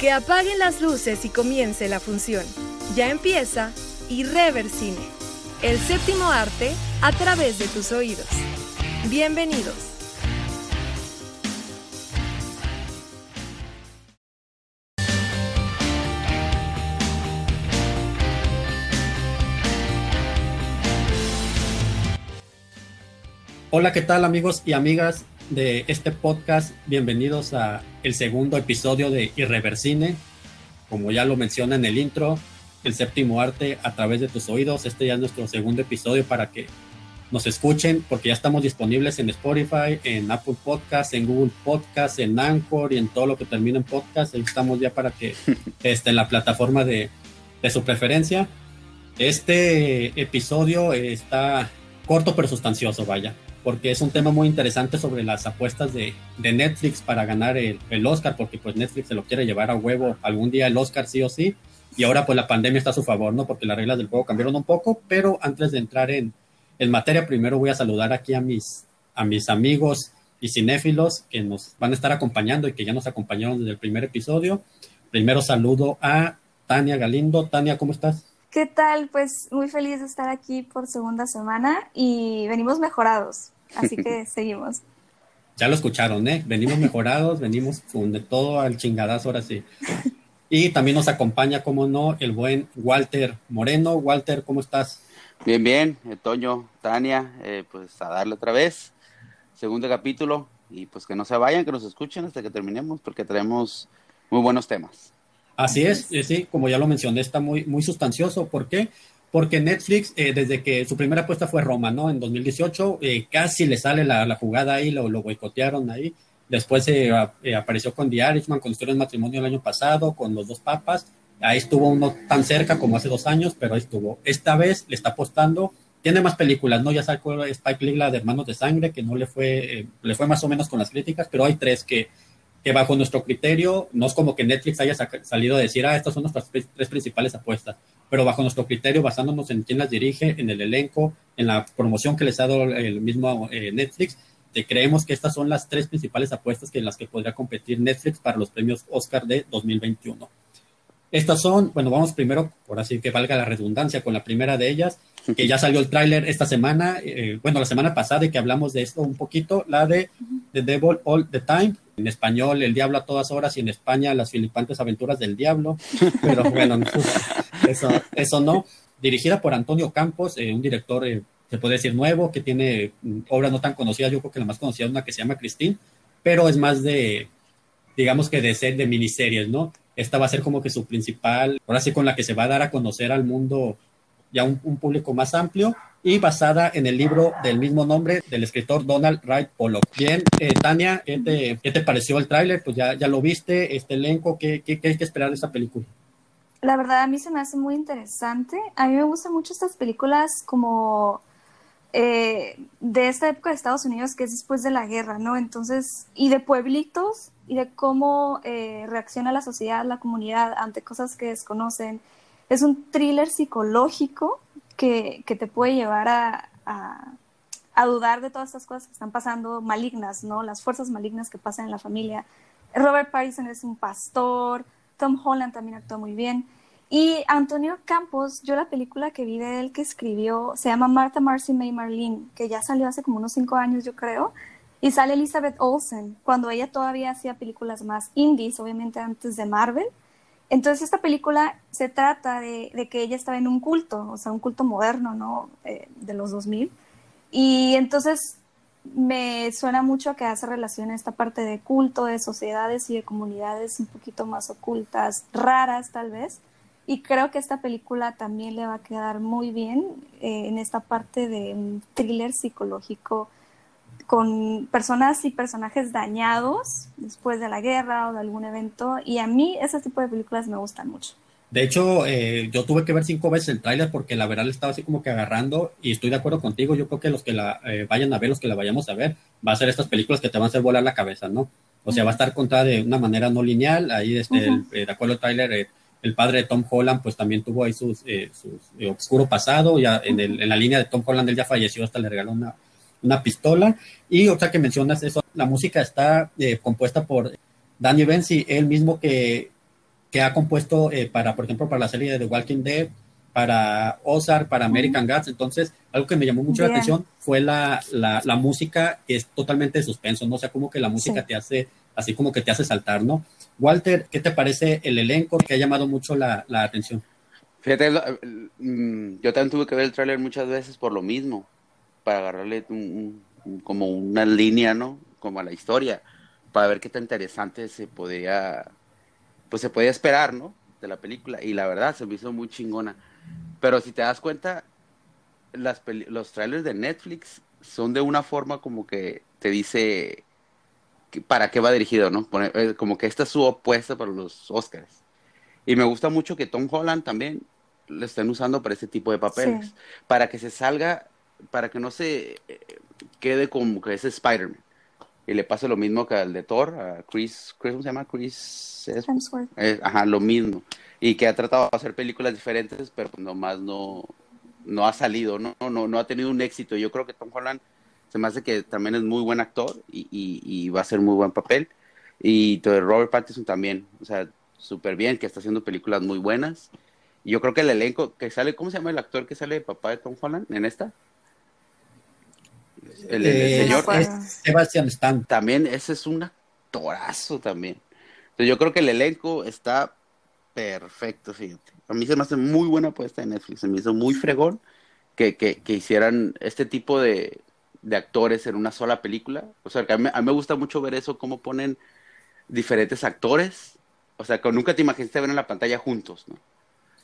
Que apaguen las luces y comience la función. Ya empieza Irreversine, el séptimo arte a través de tus oídos. Bienvenidos. Hola, ¿qué tal amigos y amigas de este podcast? Bienvenidos a el segundo episodio de Irreversine. Como ya lo menciona en el intro, el séptimo arte a través de tus oídos. Este ya es nuestro segundo episodio para que nos escuchen, porque ya estamos disponibles en Spotify, en Apple Podcasts, en Google Podcasts, en Anchor y en todo lo que termina en podcast. Ahí estamos ya para que esté en la plataforma de, de su preferencia. Este episodio está corto pero sustancioso, vaya porque es un tema muy interesante sobre las apuestas de, Netflix para ganar el, el, Oscar, porque pues Netflix se lo quiere llevar a huevo algún día el Oscar sí o sí, y ahora pues la pandemia está a su favor, ¿no? Porque las reglas del juego cambiaron un poco, pero antes de entrar en, en materia, primero voy a saludar aquí a mis, a mis amigos y cinéfilos que nos van a estar acompañando y que ya nos acompañaron desde el primer episodio. Primero saludo a Tania Galindo. Tania, ¿cómo estás? ¿Qué tal? Pues muy feliz de estar aquí por segunda semana y venimos mejorados. Así que seguimos. Ya lo escucharon, ¿eh? Venimos mejorados, venimos con de todo al chingadazo ahora sí. Y también nos acompaña, como no, el buen Walter Moreno. Walter, ¿cómo estás? Bien, bien, eh, Toño, Tania, eh, pues a darle otra vez, segundo capítulo, y pues que no se vayan, que nos escuchen hasta que terminemos, porque traemos muy buenos temas. Así es, sí, como ya lo mencioné, está muy, muy sustancioso. ¿Por qué? Porque Netflix, eh, desde que su primera apuesta fue Roma, ¿no? En 2018, eh, casi le sale la, la, jugada ahí, lo, lo boicotearon ahí. Después eh, apareció con The Irishman, con Historia de Matrimonio el año pasado, con Los Dos Papas. Ahí estuvo uno tan cerca como hace dos años, pero ahí estuvo. Esta vez le está apostando. Tiene más películas, ¿no? Ya sacó Spike Lee, la de Hermanos de Sangre, que no le fue, le fue más o menos con las críticas, pero hay tres que, que bajo nuestro criterio, no es como que Netflix haya salido a decir, ah, estas son nuestras tres principales apuestas pero bajo nuestro criterio, basándonos en quién las dirige, en el elenco, en la promoción que les ha dado el mismo eh, Netflix, te creemos que estas son las tres principales apuestas que en las que podría competir Netflix para los premios Oscar de 2021. Estas son, bueno, vamos primero, por así que valga la redundancia, con la primera de ellas, que ya salió el tráiler esta semana, eh, bueno, la semana pasada y que hablamos de esto un poquito, la de The Devil All the Time, en español El Diablo a todas horas y en España Las filipantes aventuras del diablo, pero bueno, eso, eso no. Dirigida por Antonio Campos, eh, un director, eh, se puede decir nuevo, que tiene mm, obras no tan conocidas, yo creo que la más conocida es una que se llama Christine, pero es más de, digamos que de ser de miniseries, ¿no? Esta va a ser como que su principal, ahora sí con la que se va a dar a conocer al mundo ya un, público más amplio y basada en el libro del mismo nombre del escritor Donald Wright Pollock. Bien, eh, Tania, ¿qué te, ¿qué te, pareció el tráiler? Pues ya, ya lo viste, este elenco, ¿qué, qué, qué hay que esperar de esta película? La verdad a mí se me hace muy interesante. A mí me gustan mucho estas películas como eh, de esta época de Estados Unidos que es después de la guerra, ¿no? Entonces, y de pueblitos y de cómo eh, reacciona la sociedad, la comunidad ante cosas que desconocen. Es un thriller psicológico que, que te puede llevar a, a, dudar de todas estas cosas que están pasando malignas, ¿no? Las fuerzas malignas que pasan en la familia. Robert Pattinson es un pastor, Tom Holland también actuó muy bien. Y Antonio Campos, yo la película que vi de él que escribió se llama Martha Marcy May Marlene, que ya salió hace como unos cinco años, yo creo. Y sale Elizabeth Olsen, cuando ella todavía hacía películas más indies, obviamente antes de Marvel. Entonces esta película se trata de, que ella estaba en un culto, o sea, un culto moderno, ¿no? Eh, de los 2000. Y entonces me suena mucho que hace relación a esta parte de culto, de sociedades y de comunidades un poquito más ocultas, raras tal vez. Y creo que esta película también le va a quedar muy bien eh, en esta parte de un thriller psicológico con personas y personajes dañados después de la guerra o de algún evento. Y a mí ese tipo de películas me gustan mucho. De hecho, eh, yo tuve que ver cinco veces el tráiler porque la verdad le estaba así como que agarrando y estoy de acuerdo contigo. Yo creo que los que la eh, vayan a ver, los que la vayamos a ver, va a ser estas películas que te van a hacer volar la cabeza, ¿no? O sea, va a estar contada de una manera no lineal. Ahí, este, uh -huh. el, de acuerdo al tráiler, el padre de Tom Holland, pues también tuvo ahí sus, eh, su eh, oscuro pasado, ya en, el, en, la línea de Tom Holland él ya falleció, hasta le regaló una, una pistola. Y otra que mencionas eso, la música está eh, compuesta por Danny Benzi, él mismo que que ha compuesto eh, para, por ejemplo, para la serie de The Walking Dead, para Ozark, para American Gods. Entonces, algo que me llamó mucho la atención fue la, la, la, música que es totalmente de suspenso, ¿no? O sea, como que la música te hace, así como que te hace saltar, ¿no? Walter, ¿qué te parece el elenco que ha llamado mucho la, la atención? Fíjate, mm, yo también tuve que ver el tráiler muchas veces por lo mismo, para agarrarle un, como una línea, ¿no? Como a la historia, para ver qué tan interesante se podía, pues se podía esperar, ¿no? De la película. Y la verdad, se me hizo muy chingona. Pero si te das cuenta, las los trailers de Netflix son de una forma como que te dice para qué va dirigido, ¿no? Eh, como que esta es su opuesta para los Oscars. Y me gusta mucho que Tom Holland también lo estén usando para este tipo de papeles. Para que se salga, para que no se eh, quede como que es Spider-Man. Y le pase lo mismo que al de Thor, a Chris, ¿cómo se llama? Chris Hemsworth. ajá, lo mismo y que ha tratado de hacer películas diferentes, pero pues nomás no, no ha salido, ¿no? No, no ha tenido un éxito. Yo creo que Tom Holland se me hace que también es muy buen actor y, y, va a ser muy buen papel. Y Robert Pattinson también, o sea, súper bien, que está haciendo películas muy buenas. Y yo creo que el elenco que sale, ¿cómo se llama el actor que sale de papá de Tom Holland en esta? El, eh, señor Sebastian Stan. También, ese es un actorazo también. Entonces yo creo que el elenco está perfecto, fíjate. A mí se me hace muy buena apuesta de Netflix, se me hizo muy fregón que, que, hicieran este tipo de, de, actores en una sola película. O sea, que a mí, me gusta mucho ver eso, cómo ponen diferentes actores. O sea, que nunca te imaginaste ver en la pantalla juntos, ¿no?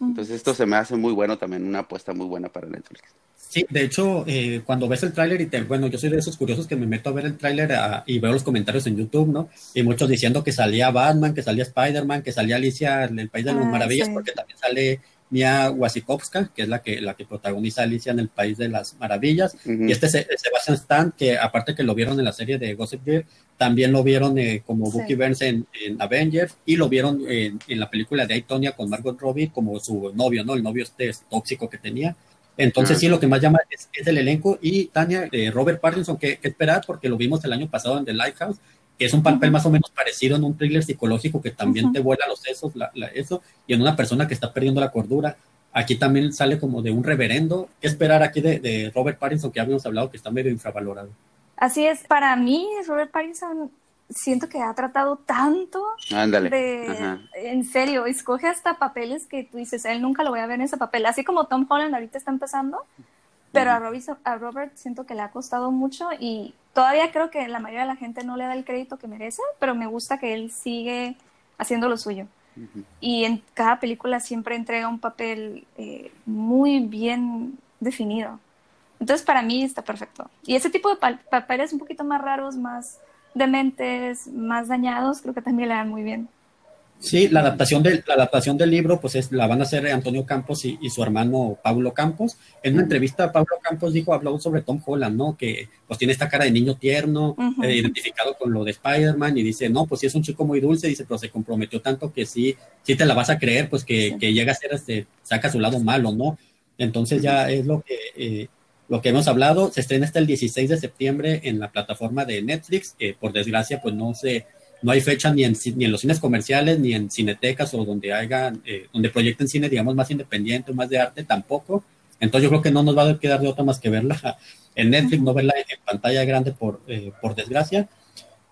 Entonces esto se me hace muy bueno también, una apuesta muy buena para Netflix. Sí, de hecho, eh, cuando ves el tráiler y te, bueno, yo soy de esos curiosos que me meto a ver el tráiler ah, y veo los comentarios en YouTube, ¿no? Y muchos diciendo que salía Batman, que salía Spider-Man, que salía Alicia en el País de las ah, Maravillas, porque también sale Mia Wasikowska, que es la que, la que protagoniza Alicia en el País de las Maravillas. Y este Sebastian Stan, que aparte que lo vieron en la serie de Gossip Girl, también lo vieron eh, como Bucky Burns en, Avengers y lo vieron en, la película de Aitonia con Margot Robbie como su novio, ¿no? El novio este tóxico que tenía. Entonces, sí, lo que más llama es, el elenco. Y Tania, eh, Robert Pattinson, que, esperar porque lo vimos el año pasado en The Lighthouse, que es un papel más o menos parecido en un thriller psicológico que también te vuela los sesos, eso, y en una persona que está perdiendo la cordura. Aquí también sale como de un reverendo. ¿Qué esperar aquí de, de Robert Pattinson, que habíamos hablado que está medio infravalorado? Así es, para mí Robert Pattinson siento que ha tratado tanto de, en serio, escoge hasta papeles que tú dices, él nunca lo voy a ver en ese papel, así como Tom Holland ahorita está empezando, pero a, Robert, siento que le ha costado mucho y todavía creo que la mayoría de la gente no le da el crédito que merece, pero me gusta que él sigue haciendo lo suyo. Y en cada película siempre entrega un papel eh, muy bien definido. Entonces para mí está perfecto. Y ese tipo de papeles un poquito más raros, más dementes, más dañados, creo que también le dan muy bien. Sí, la adaptación del, la adaptación del libro, pues es, la van a hacer Antonio Campos y, su hermano Pablo Campos. En una entrevista, Pablo Campos dijo, habló sobre Tom Holland, ¿no? Que pues tiene esta cara de niño tierno, eh, identificado con lo de Spider-Man, y dice, no, pues sí es un chico muy dulce, dice, pero se comprometió tanto que sí, sí te la vas a creer, pues que, llega a ser, este, saca su lado malo, ¿no? Entonces ya es lo que, eh, lo que hemos hablado, se estrena hasta el 16 de septiembre en la plataforma de Netflix, que por desgracia pues no se, no hay fecha ni en, ni en los cines comerciales, ni en cinetecas o donde hagan, eh, donde proyecten cine, digamos, más independiente, más de arte, tampoco. Entonces yo creo que no nos va a quedar de otra más que verla en Netflix, no verla en, pantalla grande por, eh, por desgracia.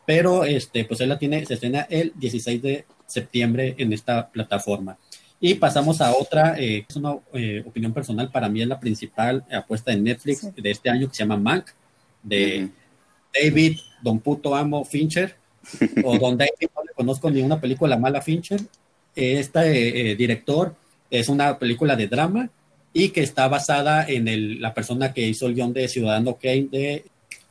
Pero este, pues él la tiene, se estrena el 16 de septiembre en esta plataforma. Y pasamos a otra, eh, es una opinión personal, para mí es la principal apuesta de Netflix de este año que se llama Mank, de David Don Puto Amo Fincher, o Don David, no le conozco ni una película mala Fincher. Este eh, director es una película de drama y que está basada en el, la persona que hizo el guion de Ciudadano Kane de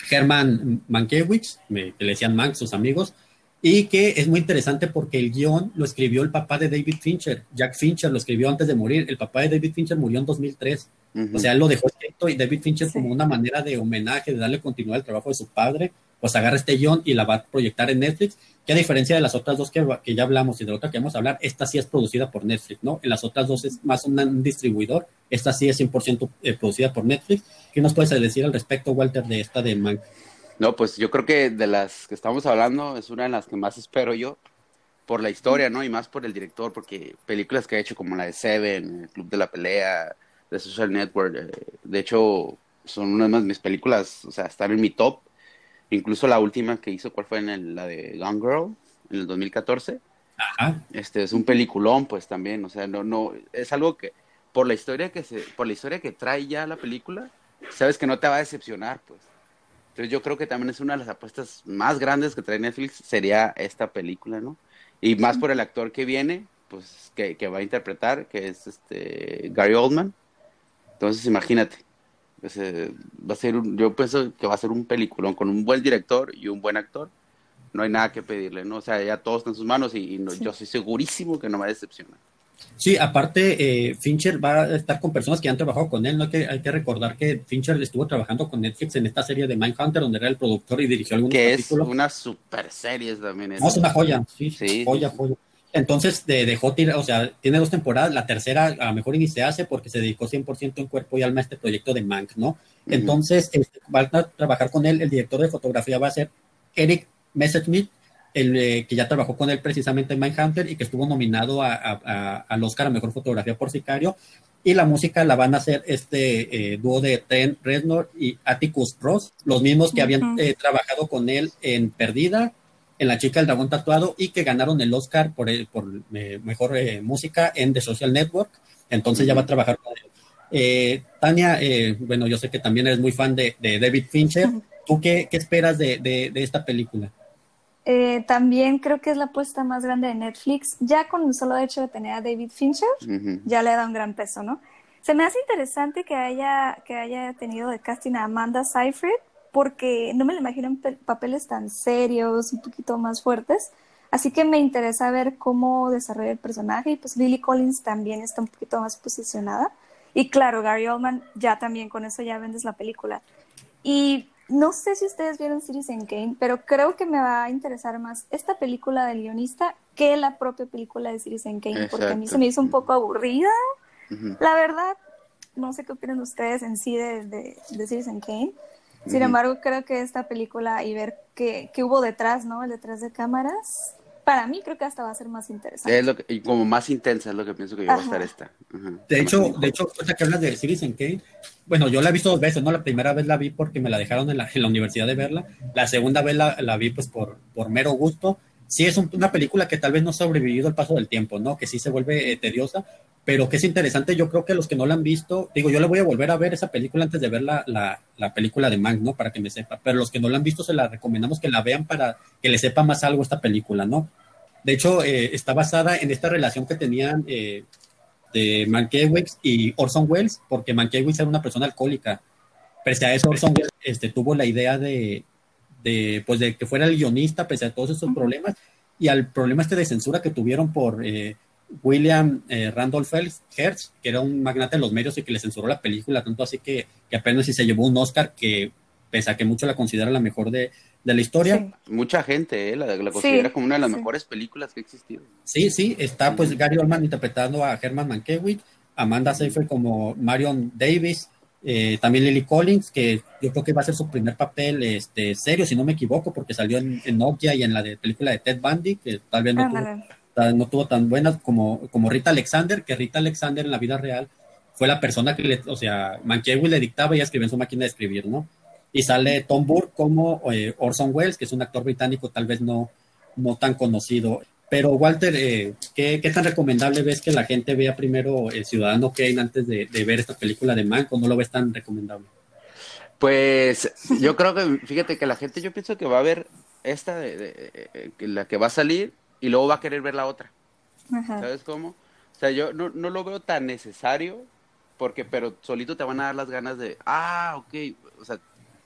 Herman Mankiewicz, que le decían Mank, sus amigos, y que es muy interesante porque el guion lo escribió el papá de David Fincher, Jack Fincher lo escribió antes de morir, el papá de David Fincher murió en 2003, o sea, él lo dejó escrito y David Fincher como una manera de homenaje, de darle continuidad al trabajo de su padre, pues agarra este guion y la va a proyectar en Netflix, que a diferencia de las otras dos que, ya hablamos y de la otra que vamos a hablar, esta sí es producida por Netflix, ¿no? En las otras dos es más un, distribuidor, esta sí es 100% eh, producida por Netflix. ¿Qué nos puedes decir al respecto, Walter, de esta de Mank? No, pues yo creo que de las que estamos hablando es una de las que más espero yo. por la historia, ¿no? Y más por el director, porque películas que ha hecho como la de Seven, El Club de la Pelea, The Social Network, eh, de hecho, son una de mis películas, o sea, están en mi top. Incluso la última que hizo, ¿cuál fue? En la de Gone Girl, en el 2014. Ajá. Este es un peliculón, pues también, o sea, no, no, es algo que, por la historia que se, por la historia que trae ya la película, sabes que no te va a decepcionar, pues. Entonces yo creo que también es una de las apuestas más grandes que trae Netflix, sería esta película, ¿no? Y más por el actor que viene, pues que, que va a interpretar, que es este Gary Oldman. Entonces imagínate, eh, va a ser un, yo pienso que va a ser un peliculón con un buen director y un buen actor. No hay nada que pedirle, ¿no? O sea, ya todo está en sus manos y, yo soy segurísimo que no va a decepcionar. Sí, aparte, eh, Fincher va a estar con personas que han trabajado con él, ¿no? Hay que, hay que recordar que Fincher estuvo trabajando con Netflix en esta serie de Mindhunter, donde era el productor y dirigió algunos que es una super serie también. Es, es una joya, sí, sí joya, joya. Entonces de, dejó tirar, o sea, tiene dos temporadas, la tercera a lo mejor ni se hace porque se dedicó 100% en cuerpo y alma a este proyecto de Mank, ¿no? Entonces este, va a trabajar con él, el director de fotografía va a ser Eric Messerschmidt, el eh, que ya trabajó con él precisamente en Mindhunter y que estuvo nominado a, al Oscar a Mejor Fotografía por Sicario. Y la música la van a hacer este eh, dúo de Trent Reznor y Atticus Ross, los mismos que habían eh, trabajado con él en Perdida, en La chica del dragón tatuado y que ganaron el Oscar por, por mejor música en The Social Network. Entonces ya va a trabajar con él. Tania, bueno, yo sé que también eres muy fan de, David Fincher. ¿Tú qué, qué esperas de, de, de, esta película? Eh, también creo que es la apuesta más grande de Netflix. Ya con el solo hecho de tener a David Fincher, ya le da un gran peso, ¿no? Se me hace interesante que haya, que haya tenido de casting a Amanda Seyfried, porque no me lo imagino en papeles tan serios, un poquito más fuertes. Así que me interesa ver cómo desarrolla el personaje. Y pues Lily Collins también está un poquito más posicionada. Y claro, Gary Oldman, ya también con eso ya vendes la película. Y no sé si ustedes vieron Citizen Kane, pero creo que me va a interesar más esta película del guionista que la propia película de Citizen Kane, porque a mí se me hizo un poco aburrida. La verdad, no sé qué opinan ustedes en sí de, de, Citizen Kane. Sin embargo, creo que esta película y ver qué, qué hubo detrás, ¿no? El detrás de cámaras, para mí creo que hasta va a ser más interesante. Es lo que, y como más intensa es lo que pienso que va a estar esta. De hecho, de hecho, que hablas de Citizen Kane, bueno, yo la he visto dos veces, ¿no? La primera vez la vi porque me la dejaron en la, en la universidad de verla. La segunda vez la, la vi pues por, por mero gusto. Sí es una película que tal vez no ha sobrevivido al paso del tiempo, ¿no? Que sí se vuelve eh, tediosa, pero que es interesante. Yo creo que los que no la han visto, digo, yo le voy a volver a ver esa película antes de ver la, la, la película de Mank, ¿no? Para que me sepa. Pero los que no la han visto, se la recomendamos que la vean para que le sepa más algo esta película, ¿no? De hecho, eh, está basada en esta relación que tenían eh, de Mankiewicz y Orson Welles, porque Mankiewicz era una persona alcohólica. Pese a eso, Orson Welles este, tuvo la idea de, de, pues, de que fuera el guionista, pese a todos esos problemas, y al problema este de censura que tuvieron por eh, William Randolph Hearst, que era un magnate de los medios y que le censuró la película, tanto así que, que apenas si se llevó un Oscar que, pese a que mucho la considera la mejor de, de la historia. Mucha gente eh, la, considera como una de las mejores películas que ha existido. Sí, sí, está pues Gary Oldman interpretando a Herman Mankiewicz, Amanda Seyfried como Marion Davis, eh, también Lily Collins, que yo creo que va a ser su primer papel este, serio, si no me equivoco, porque salió en, Nokia y en la de, película de Ted Bundy, que tal vez no, tuvo, no tuvo tan buenas como, como Rita Alexander, que Rita Alexander en la vida real fue la persona que le, o sea, Mankiewicz le dictaba y escribía en su máquina de escribir, ¿no? y sale Tom Burke como eh, Orson Welles, que es un actor británico tal vez no, no tan conocido. Pero Walter, eh, ¿qué, tan recomendable ves que la gente vea primero El Ciudadano Kane antes de, ver esta película de Mank o no lo ves tan recomendable? Pues yo creo que, fíjate que la gente yo pienso que va a ver esta, de, eh, la que va a salir y luego va a querer ver la otra. ¿Sabes cómo? O sea, yo no, no lo veo tan necesario porque, pero solito te van a dar las ganas de, ah, ok, o sea,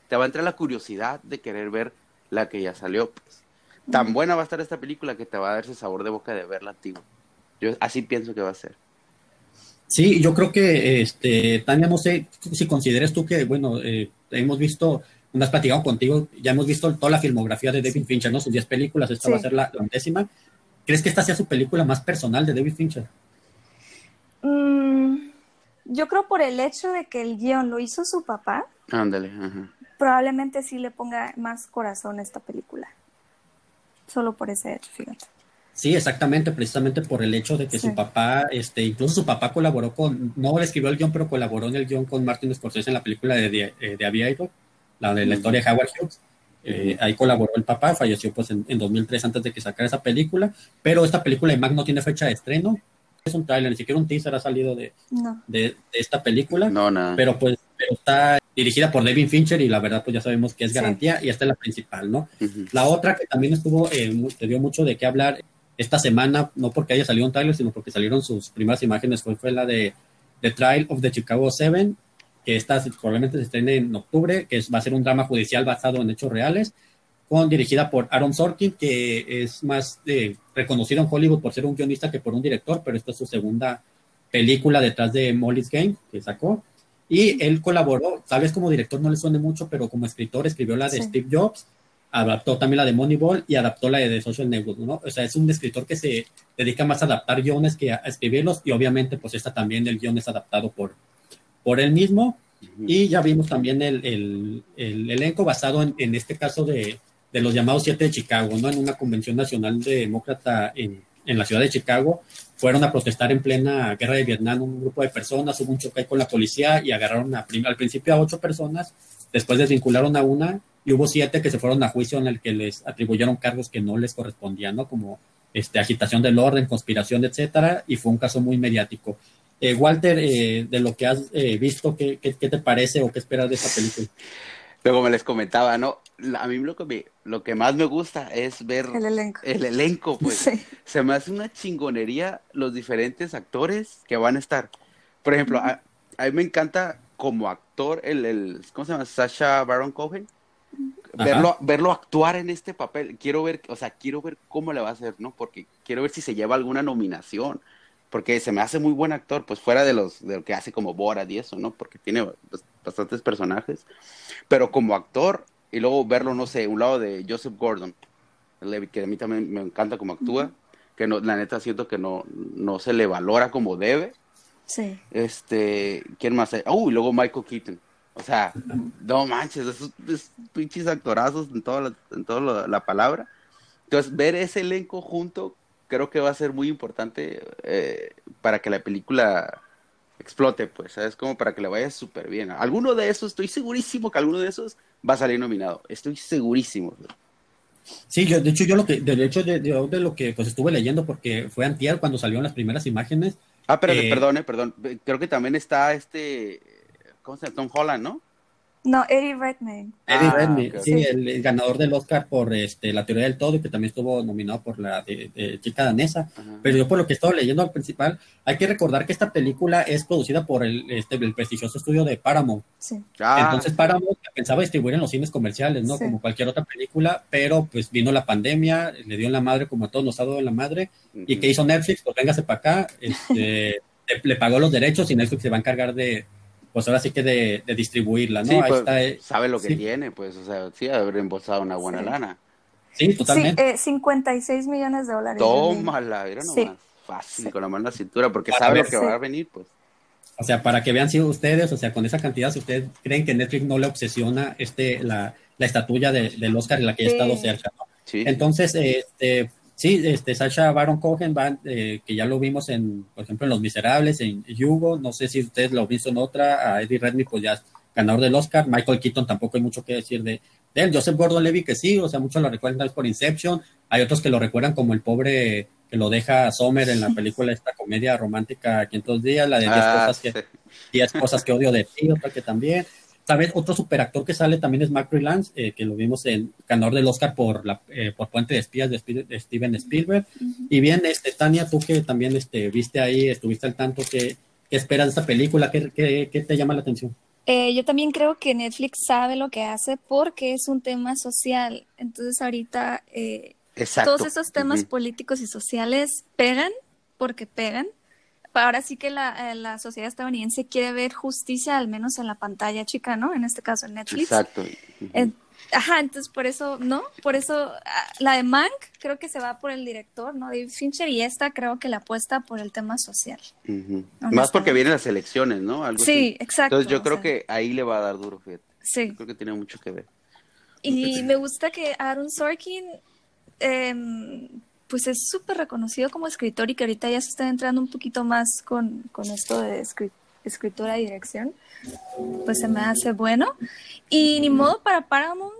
te va a entrar la curiosidad de querer ver la que ya salió. Pues. Tan buena va a estar esta película que te va a dar ese sabor de boca de verla antigua. Yo así pienso que va a ser. Sí, yo creo que, este, Tania, no sé si consideres tú que, bueno, eh, hemos visto, no has platicado contigo, ya hemos visto toda la filmografía de David Fincher, ¿no? Sus 10 películas, esta va a ser la, undécima. ¿Crees que esta sea su película más personal de David Fincher? Mm, yo creo por el hecho de que el guion lo hizo su papá. Ándale, ajá probablemente sí le ponga más corazón a esta película. Solo por ese hecho, fíjate. Sí, exactamente, precisamente por el hecho de que su papá, este, incluso su papá colaboró con, no le escribió el guion, pero colaboró en el guion con Martin Scorsese en la película de, de, eh, de Aviator, la de la historia de Howard Hughes. Eh, ahí colaboró el papá, falleció pues en, 2003 antes de que sacara esa película, pero esta película de Mac no tiene fecha de estreno, es un trailer, ni siquiera un teaser ha salido de, de, esta película, no, nada. pero pues está dirigida por David Fincher y la verdad pues ya sabemos que es garantía y esta es la principal, ¿no? La otra que también estuvo, eh, te dio mucho de qué hablar esta semana, no porque haya salido un trailer, sino porque salieron sus primeras imágenes, fue, fue la de The Trial of the Chicago Seven, que esta probablemente se estrene en octubre, que va a ser un drama judicial basado en hechos reales, con dirigida por Aaron Sorkin, que es más eh, reconocido en Hollywood por ser un guionista que por un director, pero esta es su segunda película detrás de Molly's Game, que sacó. Y él colaboró, tal vez como director no le suene mucho, pero como escritor escribió la de Steve Jobs, adaptó también la de Moneyball y adaptó la de The Social Network, ¿no? O sea, es un escritor que se dedica más a adaptar guiones que a, escribirlos y obviamente pues esta también el guion es adaptado por, por él mismo y ya vimos también el, el, el elenco basado en, en, este caso de, de los llamados siete de Chicago, ¿no? En una convención nacional de demócrata en, en la ciudad de Chicago, fueron a protestar en plena guerra de Vietnam un grupo de personas, hubo un choque con la policía y agarraron al principio a ocho personas, después desvincularon a una y hubo siete que se fueron a juicio en el que les atribuyeron cargos que no les correspondían, ¿no? Como este, agitación del orden, conspiración, etcétera, y fue un caso muy mediático. Eh, Walter, eh, de lo que has eh, visto, ¿qué, ¿qué, te parece o qué esperas de esta película? Luego me les comentaba, ¿no? A mí lo que, lo que más me gusta es ver el elenco. El elenco, pues. Se me hace una chingonería los diferentes actores que van a estar. Por ejemplo, a, a, mí me encanta como actor el, el ¿cómo se llama? Sasha Baron Cohen verlo, verlo actuar en este papel. Quiero ver, o sea, quiero ver cómo le va a hacer, ¿no? Porque quiero ver si se lleva alguna nominación. Porque se me hace muy buen actor, pues fuera de los de lo que hace como Borat y eso, ¿no? Porque tiene bastantes personajes. Pero como actor, y luego verlo, no sé, un lado de Joseph Gordon, que a mí también me encanta como actúa, que no, la neta siento que no, no se le valora como debe. Sí. Este, ¿quién más hay? Oh, y luego Michael Keaton o sea, no manches, esos, pinches actorazos en toda, la, en toda la, palabra. Entonces, ver ese elenco junto creo que va a ser muy importante eh, para que la película explote, pues, ¿sabes? Como para que le vaya súper bien. Alguno de esos, estoy segurísimo que alguno de esos va a salir nominado. Estoy segurísimo. Sí, yo, de hecho, yo lo que, de hecho, de, de, lo que pues estuve leyendo, porque fue antier cuando salieron las primeras imágenes. Ah, pero eh, perdón, perdón. Creo que también está este ¿cómo se llama? Tom Holland, ¿no? No, Eddie Redmayne. Eddie ah, Redmayne, sí, el, ganador del Oscar por este, La teoría del todo y que también estuvo nominado por la de, chica danesa. Pero yo por lo que estaba leyendo al principal, hay que recordar que esta película es producida por el, este, el prestigioso estudio de Paramount. Sí. Ah. Entonces Paramount pensaba distribuir en los cines comerciales, ¿no? Como cualquier otra película, pero pues vino la pandemia, le dio en la madre como a todos nos ha dado en la madre. ¿Y que hizo Netflix? Pues véngase para acá, este, le pagó los derechos y Netflix se va a encargar de pues ahora sí que de, distribuirla, ¿no? Sí, pues, eh, sabe lo que tiene, pues, o sea, sí, haber embolsado una buena lana. Sí, totalmente. Sí, 56 eh, millones de dólares. Tómala, era nomás fácil, con la mano en la cintura, porque sabe lo que va a venir, pues. O sea, para que vean si ustedes, o sea, con esa cantidad, si ustedes creen que Netflix no le obsesiona este, la, la estatuilla de, del Oscar en la que ha estado cerca, ¿no? Sí. Entonces, este, Sí, este, Sasha Baron Cohen, eh, que ya lo vimos en, por ejemplo, en Los Miserables, en Hugo, no sé si ustedes lo visto en otra, a Eddie Redmayne, pues ya es ganador del Oscar, Michael Keaton tampoco hay mucho que decir de, él, Joseph Gordon-Levitt que sí, o sea, muchos lo recuerdan por Inception, hay otros que lo recuerdan como el pobre que lo deja Sommer en la película esta comedia romántica 500 días, la de 10 ah, cosas que, 10 cosas que odio de ti, otra que también, ¿Sabes? Otro superactor que sale también es Mark Rylance, eh, que lo vimos en ganador del Oscar por la eh, por Puente de Espías de, Steven Spielberg. Y bien, este, Tania, tú que también este, viste ahí, estuviste al tanto, ¿qué, qué esperas de esta película? ¿Qué, qué, qué te llama la atención? Eh, yo también creo que Netflix sabe lo que hace porque es un tema social. Entonces ahorita todos esos temas políticos y sociales pegan porque pegan ahora sí que la, eh, la, sociedad estadounidense quiere ver justicia, al menos en la pantalla chica, ¿no? En este caso en Netflix. Exacto. ajá, entonces por eso, ¿no? Por eso ah, la de Mank creo que se va por el director, ¿no? David Fincher y esta creo que la apuesta por el tema social. Más porque vienen las elecciones, ¿no? Algo sí, exacto. Entonces yo creo que ahí le va a dar duro, fíjate. Sí. creo que tiene mucho que ver. Y me gusta que Aaron Sorkin eh, pues es súper reconocido como escritor y que ahorita ya se está entrando un poquito más con, con esto de escritura y dirección, pues se me hace bueno. Y ni modo para Paramount,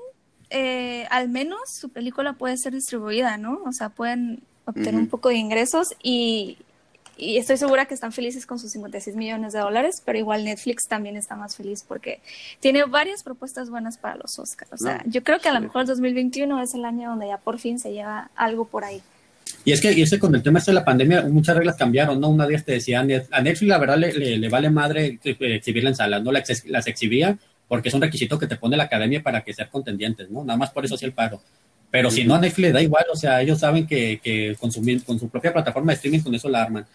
eh, al menos su película puede ser distribuida, ¿no? O sea, pueden obtener un poco de ingresos y, y estoy segura que están felices con sus 56 millones de dólares, pero igual Netflix también está más feliz porque tiene varias propuestas buenas para los Oscars. O sea, yo creo que a lo mejor el 2021 es el año donde ya por fin se lleva algo por ahí. Y es que, y con el tema este de la pandemia, muchas reglas cambiaron, ¿no? Una vez te decía, a Netflix la verdad le, le, vale madre exhibirla en salas, ¿no? Las, las exhibía porque es un requisito que te pone la academia para que sean contendientes, ¿no? Nada más por eso sí el paro. Pero si no, a Netflix le da igual, o sea, ellos saben que, que consumir, con su propia plataforma de streaming con eso la arman.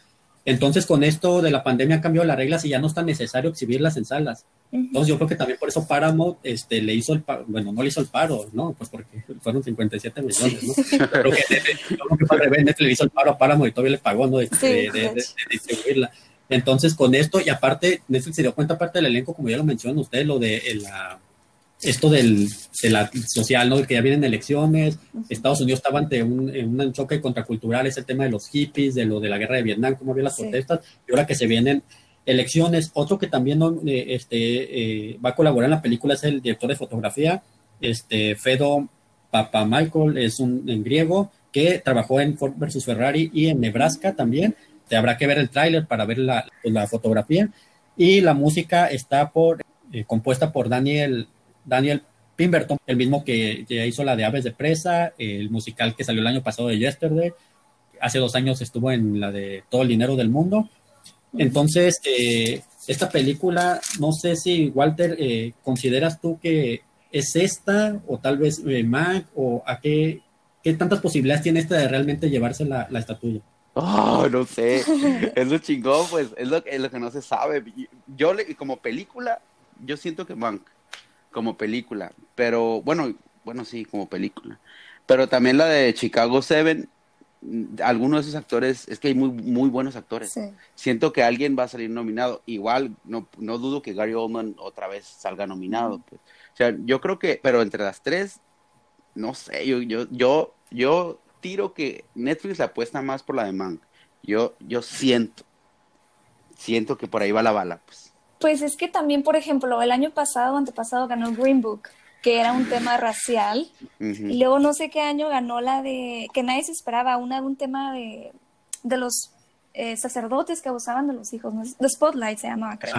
Entonces, con esto de la pandemia han cambiado las reglas y ya no es tan necesario exhibirlas en salas. Entonces, yo creo que también por eso Paramount este, le hizo el paro, bueno, no le hizo el paro, ¿no? Pues porque fueron 57 millones, ¿no? Pero que, yo que fue al revés, Netflix le hizo el paro a Paramount y todavía le pagó, ¿no? De, de, distribuirla. Entonces, con esto, y aparte, Netflix se dio cuenta, aparte del elenco, como ya lo mencionan ustedes, lo de la esto del, de la social, ¿no? Que ya vienen elecciones, Estados Unidos estaba ante un, un choque contracultural, es el tema de los hippies, de lo de la guerra de Vietnam, cómo había las protestas, y ahora que se vienen elecciones, otro que también eh, este, eh, va a colaborar en la película es el director de fotografía, este, Fedo Papa Michael, es un en griego, que trabajó en Ford versus Ferrari y en Nebraska también, te habrá que ver el tráiler para ver la, la, fotografía, y la música está por, eh, compuesta por Daniel Daniel Pemberton, el mismo que ya hizo la de Aves de Presa, el musical que salió el año pasado de Yesterday, hace dos años estuvo en la de Todo el Dinero del Mundo. Entonces, eh, esta película, no sé si Walter, eh, consideras tú que es esta o tal vez eh, Mac o a qué, qué tantas posibilidades tiene esta de realmente llevarse la, la estatuilla. Oh, no sé, es lo chingón, pues es lo, es lo que no se sabe. Yo, como película, yo siento que Mank como película, pero bueno, bueno, sí, como película. Pero también la de Chicago Seven, algunos de esos actores, es que hay muy, muy buenos actores. Siento que alguien va a salir nominado. Igual, no, no dudo que Gary Oldman otra vez salga nominado. Pues. O sea, yo creo que, pero entre las tres, no sé, yo, yo, yo, yo tiro que Netflix apuesta más por la de Mank. Yo, yo siento, siento que por ahí va la bala, pues. Pues es que también, por ejemplo, el año pasado o antepasado ganó Green Book, que era un tema racial. Y luego no sé qué año ganó la de, que nadie se esperaba, una de un tema de, de los eh, sacerdotes que abusaban de los hijos. The Spotlight se llamaba, creo.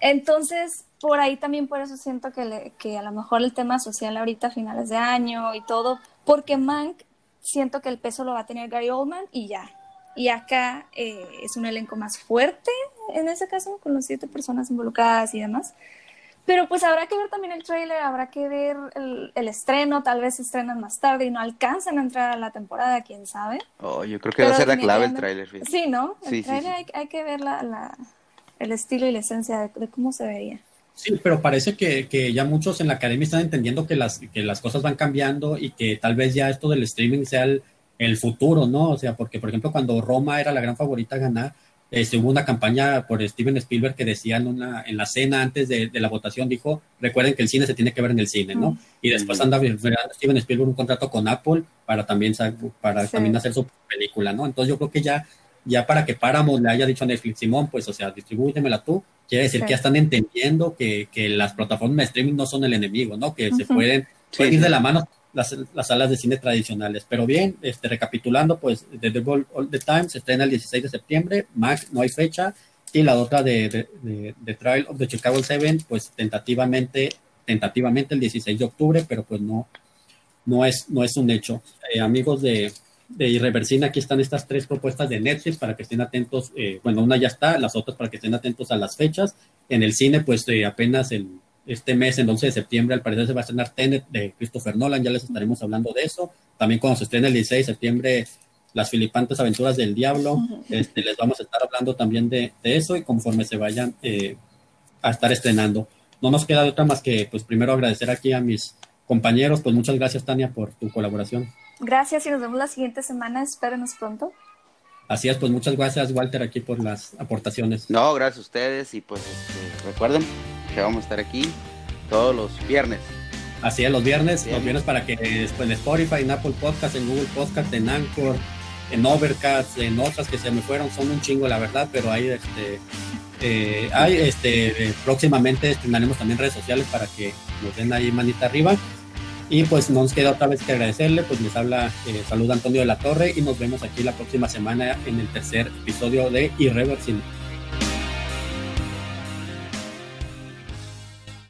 Entonces, por ahí también por eso siento que, que a lo mejor el tema social ahorita a finales de año y todo, porque Mank siento que el peso lo va a tener Gary Oldman y ya. Y acá eh, es un elenco más fuerte, en ese caso, con las siete personas involucradas y demás. Pero pues habrá que ver también el trailer, habrá que ver el, estreno, tal vez se estrenan más tarde y no alcanzan a entrar a la temporada, quién sabe. Oh, yo creo que va a ser la clave el trailer. Sí, ¿no? El trailer hay, que ver la, el estilo y la esencia de, de, cómo se veía. Sí, pero parece que, que, ya muchos en la academia están entendiendo que las, que las cosas van cambiando y que tal vez ya esto del streaming sea el, el futuro, ¿no? O sea, porque por ejemplo cuando Roma era la gran favorita a ganar, este, hubo una campaña por Steven Spielberg que decía en, una, en la cena antes de, la votación, dijo, recuerden que el cine se tiene que ver en el cine, ¿no? Y después anda Steven Spielberg un contrato con Apple para también, para también hacer su película, ¿no? Entonces yo creo que ya, ya para que Páramos le haya dicho a Netflix, Simón, pues, o sea, distribúyemela tú, quiere decir que ya están entendiendo que, que, las plataformas de streaming no son el enemigo, ¿no? Que se pueden, pueden ir de la mano las, salas de cine tradicionales. Pero bien, este, recapitulando, pues The Devil All the Time se estrena el 16 de septiembre, Mac no hay fecha, y la otra de, de, Trial of the Chicago Seven, pues tentativamente, tentativamente el 16 de octubre, pero pues no, no, es, no es un hecho. Eh, amigos de, de Irreversina, aquí están estas tres propuestas de Netflix para que estén atentos, eh, bueno, una ya está, las otras para que estén atentos a las fechas. En el cine, pues eh, apenas el este mes, el 11 de septiembre, al parecer se va a estrenar Tenet de Christopher Nolan, ya les estaremos hablando de eso. También cuando se estrene el 16 de septiembre, Las Filipantes Aventuras del Diablo, este, les vamos a estar hablando también de, eso y conforme se vayan eh, a estar estrenando. No nos queda de otra más que, pues, primero agradecer aquí a mis compañeros. Pues muchas gracias, Tania, por tu colaboración. Gracias y nos vemos la siguiente semana. Espérenos pronto. Así es, pues muchas gracias, Walter, aquí por las aportaciones. No, gracias a ustedes y pues este, recuerden que vamos a estar aquí todos los viernes Así es, los viernes, los viernes para que después en Spotify, en Apple Podcast, en Google Podcast, en Anchor, en Overcast, en otras que se me fueron, son un chingo la verdad, pero ahí este eh, hay este próximamente estrenaremos también redes sociales para que nos den ahí manita arriba. Y pues no nos queda otra vez que agradecerle, pues les habla, eh, saluda Antonio de la Torre y nos vemos aquí la próxima semana en el tercer episodio de Irreversible.